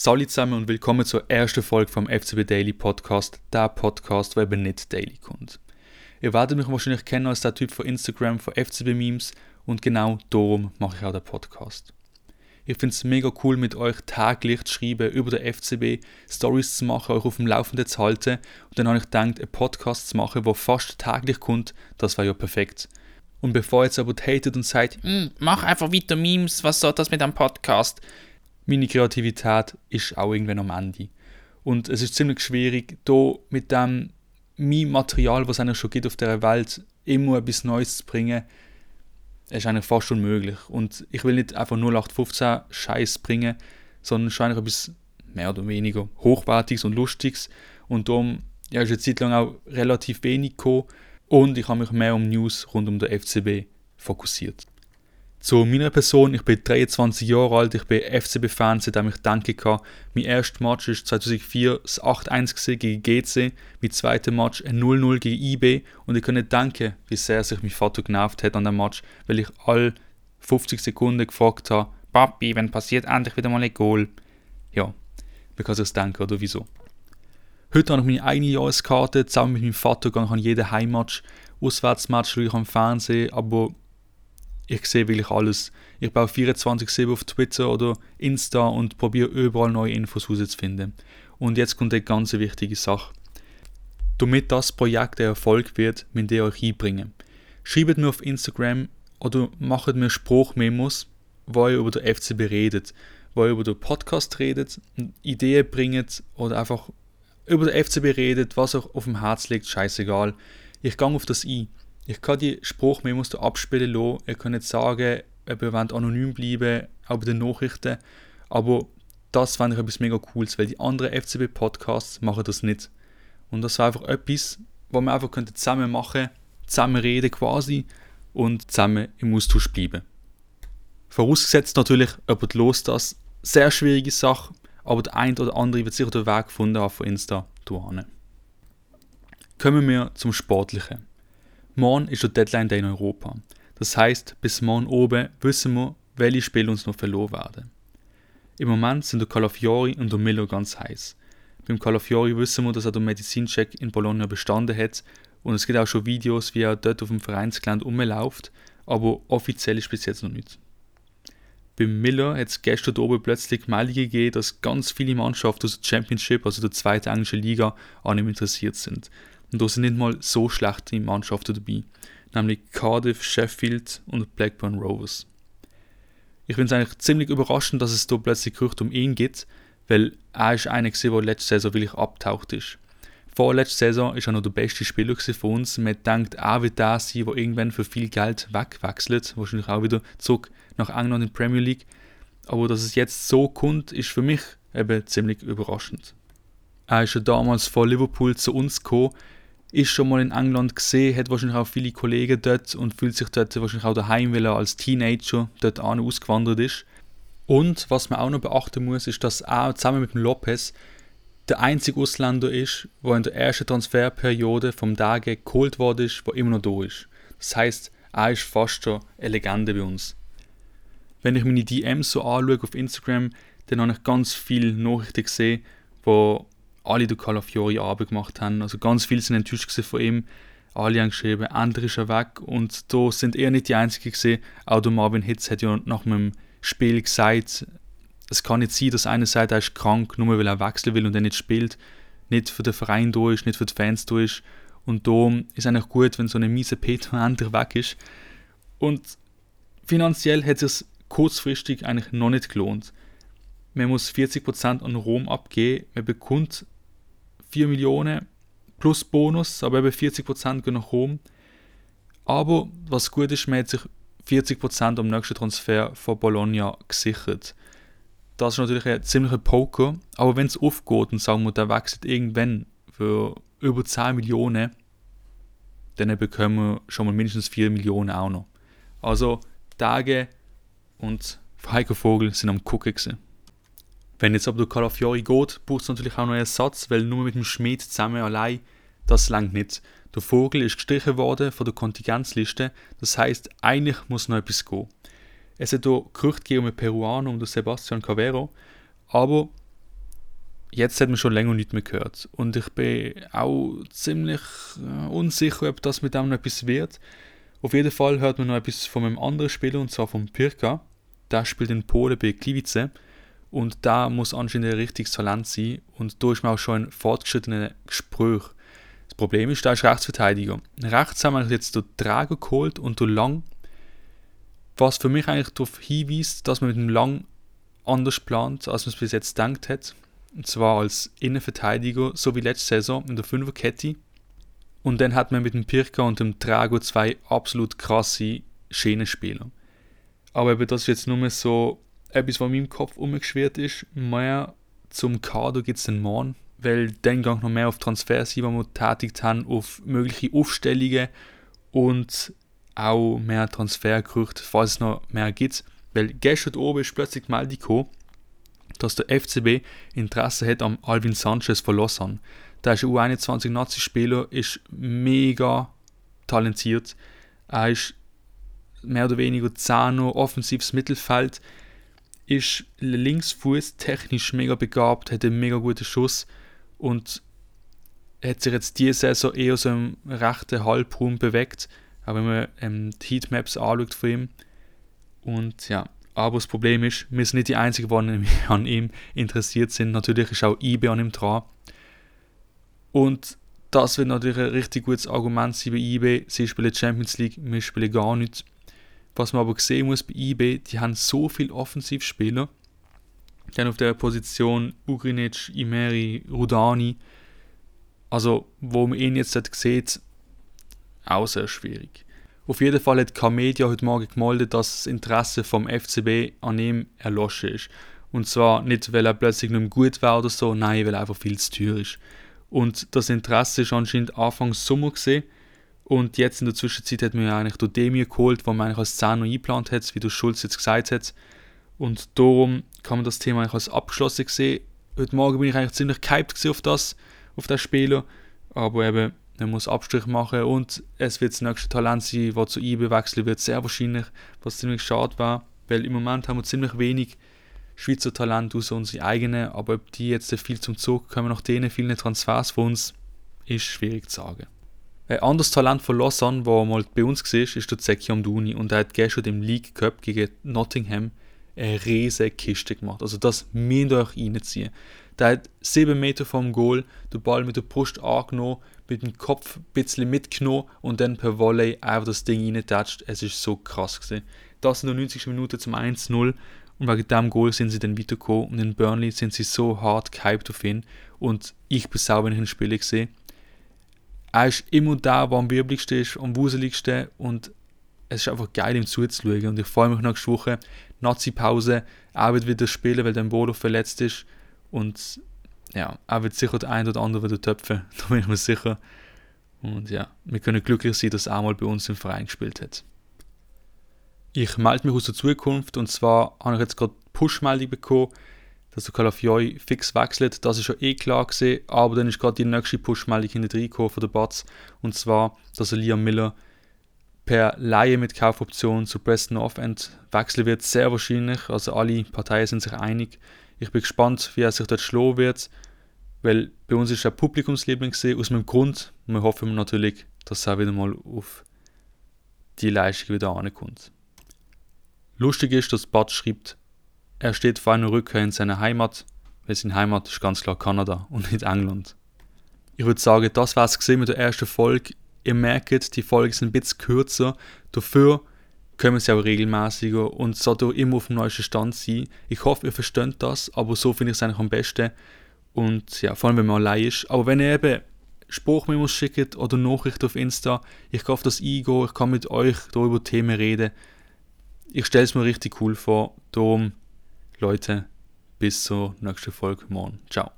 Salut zusammen und willkommen zur ersten Folge vom FCB Daily Podcast, der Podcast, der eben nicht daily kommt. Ihr werdet mich wahrscheinlich kennen als der Typ von Instagram, von FCB Memes und genau darum mache ich auch den Podcast. Ich finde es mega cool, mit euch täglich zu schreiben über den FCB, Stories zu machen, euch auf dem Laufenden zu halten und dann habe ich gedacht, einen Podcast zu machen, der fast täglich kommt, das wäre ja perfekt. Und bevor jetzt aber hatet und sagt, mm, mach einfach weiter Memes, was soll das mit einem Podcast? Meine Kreativität ist auch irgendwann am Ende. Und es ist ziemlich schwierig, da mit dem mein Material, was es eigentlich schon gibt auf der Welt, immer etwas Neues zu bringen. Ist eigentlich fast unmöglich. Und ich will nicht einfach 0815 Scheiß bringen, sondern schon eigentlich etwas mehr oder weniger Hochwertiges und Lustiges. Und darum ja, ist eine Zeit lang auch relativ wenig gekommen. Und ich habe mich mehr um News rund um den FCB fokussiert. Zu meiner Person, ich bin 23 Jahre alt, ich bin FCB-Fan, seitdem ich denke kann. Mein erster Match war 2004 das 8-1 gegen GC, mein zweiter Match ein 0-0 gegen IB und ich kann nicht denken, wie sehr sich mein Vater genervt hat an dem Match, weil ich all 50 Sekunden gefragt habe, Papi, wenn passiert endlich wieder mal ein Goal? Ja, man kann sich denken, oder wieso. Heute habe ich meine eigene Jahreskarte, zusammen mit meinem Vater gehe ich an jeden Heimmatch, Auswärtsmatch schaue ich am Fernsehen, aber ich sehe wirklich alles. Ich baue 24-7 auf Twitter oder Insta und probiere überall neue Infos herauszufinden. Und jetzt kommt eine ganz wichtige Sache. Damit das Projekt ein Erfolg wird, müsst ihr euch einbringen. Schreibt mir auf Instagram oder macht mir Spruchmemos, wo ihr über den FCB redet, wo ihr über den Podcast redet, Ideen bringt oder einfach über den FCB redet, was euch auf dem Herz liegt, scheißegal. Ich gehe auf das ein. Ich kann die Spruchmemos abspielen lassen. Ihr könnt sagen, ihr wollt anonym bleiben, auch bei den Nachrichten. Aber das fände ich etwas mega Cooles, weil die anderen FCB-Podcasts machen das nicht. Und das war einfach etwas, was wir einfach zusammen machen zusammen reden quasi und zusammen im Austausch bleiben. Vorausgesetzt natürlich, jemand los das. Sehr schwierige Sache, aber der eine oder andere wird sicher den Weg gefunden haben von Insta. Kommen wir zum Sportlichen. Morgen ist der Deadline Day in Europa. Das heißt, bis morgen oben wissen wir, welche Spiele uns noch verloren werden. Im Moment sind der Calafiori und der Miller ganz heiß. Beim Calafiori wissen wir, dass er den Medizincheck in Bologna bestanden hat und es gibt auch schon Videos, wie er dort auf dem Vereinsgelände rumläuft, aber offiziell ist bis jetzt noch nichts. Beim Miller hat es gestern oben plötzlich Meldungen gegeben, dass ganz viele Mannschaften aus der Championship, also der zweiten englischen Liga, an ihm interessiert sind. Und da sind nicht mal so schlechte Mannschaften dabei, nämlich Cardiff, Sheffield und Blackburn Rovers. Ich finde es eigentlich ziemlich überraschend, dass es da plötzlich Gerüchte um ihn gibt, weil er ist einer gewesen, der letzte Saison wirklich abtaucht ist. Vor letzter Saison ist er noch der beste Spieler von uns. Man denkt, er wird der sein, der irgendwann für viel Geld wegwechselt, wahrscheinlich auch wieder zurück nach England in die Premier League. Aber dass es jetzt so kommt, ist für mich eben ziemlich überraschend. Er ist ja damals von Liverpool zu uns gekommen, ist schon mal in England gesehen, hat wahrscheinlich auch viele Kollegen dort und fühlt sich dort wahrscheinlich auch daheim, weil er als Teenager dort an ausgewandert ist. Und was man auch noch beachten muss, ist, dass er zusammen mit dem Lopez der einzige Ausländer ist, der in der ersten Transferperiode vom Dage geholt worden ist, der immer noch da ist. Das heißt, er ist fast schon eine Legende bei uns. Wenn ich meine DMs so anschaue auf Instagram, dann habe ich ganz viele Nachrichten gesehen, wo alle den Calafiori gemacht haben. Also ganz viele sind enttäuscht von ihm. Alle haben geschrieben, endlich ist er weg. Und da sind eher nicht die Einzigen gesehen. Auch der Marvin Hitz hat ja nach dem Spiel gesagt, es kann nicht sein, dass einer sagt, er ist krank, nur weil er wechseln will und er nicht spielt. Nicht für den Verein da ist, nicht für die Fans da ist. Und da ist es eigentlich gut, wenn so eine miese Peter endlich weg ist. Und finanziell hat es kurzfristig eigentlich noch nicht gelohnt. Man muss 40% an Rom abgeben, man bekommt 4 Millionen plus Bonus, aber eben 40% gehen nach Rom. Aber was gut ist, man hat sich 40% am nächsten Transfer von Bologna gesichert. Das ist natürlich ein ziemlicher Poker, aber wenn es aufgeht und sagen wir, der wechselt irgendwann für über 10 Millionen, dann bekommen wir schon mal mindestens 4 Millionen auch noch. Also Tage und Heiko Vogel sind am Gucken gewesen. Wenn jetzt aber der Calafiori geht, braucht es natürlich auch noch einen Ersatz, weil nur mit dem Schmied zusammen allein, das langt nicht. Der Vogel ist gestrichen worden von der Kontingenzliste, das heißt, eigentlich muss noch etwas gehen. Es hat hier Gerüchte um einen Peruaner, um den Sebastian Cavero, aber jetzt hat man schon länger nicht mehr gehört. Und ich bin auch ziemlich äh, unsicher, ob das mit dem noch etwas wird. Auf jeden Fall hört man noch etwas von einem anderen Spieler, und zwar von Pirka. Der spielt in Polen bei Gliwice. Und da muss anscheinend ein richtiges Talent sein. Und da ist man auch schon ein fortgeschrittener Gespräch. Das Problem ist, da ist Rechtsverteidiger. Rechts haben wir jetzt den Trager geholt und den Lang. Was für mich eigentlich darauf hinweist, dass man mit dem Lang anders plant, als man es bis jetzt gedacht hat. Und zwar als Innenverteidiger, so wie letzte Saison in der Fünferkette. Und dann hat man mit dem Pirka und dem Trago zwei absolut krasse Schienenspieler. Aber eben das ist jetzt nur so etwas, was in meinem Kopf umgeschwirrt ist. Mehr zum Kader gibt es den Morgen, weil dann gang noch mehr auf Transfers die wir tätigt haben, auf mögliche Aufstellungen und auch mehr Transfergerüchte, falls es noch mehr gibt. Weil gestern oben ist plötzlich die Meldung gekommen, dass der FCB Interesse hat am Alvin Sanchez von Lausanne. Der ist ein U21-Nazi-Spieler, ist mega talentiert. Er ist mehr oder weniger Zano, offensives Mittelfeld, ist Linksfuß technisch mega begabt, hat einen mega guten Schuss und hat sich jetzt diese Saison eher so im rechten Halbraum bewegt, auch wenn man ähm, die Heatmaps anschaut von ihm. Und ja, aber das Problem ist, wir sind nicht die Einzigen, die an ihm interessiert sind. Natürlich ist auch eBay an ihm dran. Und das wird natürlich ein richtig gutes Argument sein bei eBay. Sie spielen Champions League, wir spielen gar nichts. Was man aber sehen muss bei eBay, die haben so viele Offensivspieler. Dann auf der Position Ugrinic, Imeri, Rudani. Also, wo man ihn jetzt sieht, auch sehr schwierig. Auf jeden Fall hat K-Media heute Morgen gemeldet, dass das Interesse vom FCB an ihm erloschen ist. Und zwar nicht, weil er plötzlich nicht mehr gut war oder so, nein, weil er einfach viel zu teuer ist. Und das Interesse ist anscheinend Anfang Sommer gesehen. Und jetzt in der Zwischenzeit hat man ja eigentlich den Demir geholt, wo man eigentlich als Zehner eingeplant hat, wie der Schulz jetzt gesagt hat. Und darum kann man das Thema eigentlich als abgeschlossen sehen. Heute Morgen bin ich eigentlich ziemlich gehypt auf das, auf das Spieler. Aber eben, er muss Abstrich machen und es wird das nächste Talent sein, das zu IB wechseln wird, sehr wahrscheinlich, was ziemlich schade war, weil im Moment haben wir ziemlich wenig Schweizer Talent aus unsere eigenen, aber ob die jetzt viel zum Zug kommen nach denen vielen Transfers von uns, ist schwierig zu sagen. Ein anderes Talent von Lausanne, das mal bei uns war, ist der Zeki Amdouni und er hat gestern im League Cup gegen Nottingham eine riesige Kiste gemacht. Also das müsst ihr euch reinziehen. Der hat 7 Meter vom Goal den Ball mit der Brust angenommen, mit dem Kopf ein bisschen mitgenommen und dann per Volley einfach das Ding reingetatscht. Es ist so krass gewesen. Das in der 90. Minute zum 1-0 und wegen dem Goal sind sie dann weitergekommen und in Burnley sind sie so hart gehypt auf ihn und ich bin sauber, wenn ich ihn spiele gesehen. Er ist immer da, wo am wirbligsten ist, am wuseligsten und es ist einfach geil, ihm zuzuschauen. Und ich freue mich nächste Woche, Nazi-Pause, er wird wieder spielen, weil der Bodo verletzt ist. Und ja, er wird sicher der ein oder andere wieder töpfen, da bin ich mir sicher. Und ja, wir können glücklich sein, dass er mal bei uns im Verein gespielt hat. Ich melde mich aus der Zukunft. Und zwar habe ich jetzt gerade Push-Meldung bekommen, dass der Calafiori fix wechselt. Das ist schon eh klar gesehen, aber dann ist gerade die nächste Push-Meldung hinter reingekommen von der Batz und zwar, dass Liam Miller per Laie mit Kaufoption zu Preston North End wechseln wird, sehr wahrscheinlich. Also alle Parteien sind sich einig. Ich bin gespannt, wie er sich dort schlagen wird, weil bei uns ist er Publikumsliebling gesehen, aus meinem Grund. Und wir hoffen natürlich, dass er wieder mal auf die Leistung wieder ankommt. Lustig ist, dass Bud schreibt, er steht vor einer Rückkehr in seine Heimat, weil seine Heimat ist ganz klar Kanada und nicht England. Ich würde sagen, das war es mit der ersten Folge. Ihr merkt, die Folgen sind ein bisschen kürzer, dafür kommen sie auch regelmäßiger und sollte immer auf dem neuesten Stand sein. Ich hoffe, ihr versteht das, aber so finde ich es eigentlich am besten. Und ja, vor allem, wenn man allein ist. Aber wenn ihr eben Spruchmemos schickt oder Nachrichten auf Insta, ich kann auf das eingehen, ich kann mit euch darüber Themen reden. Ich stelle es mir richtig cool vor. Darum, Leute, bis zur nächsten Folge morgen. Ciao.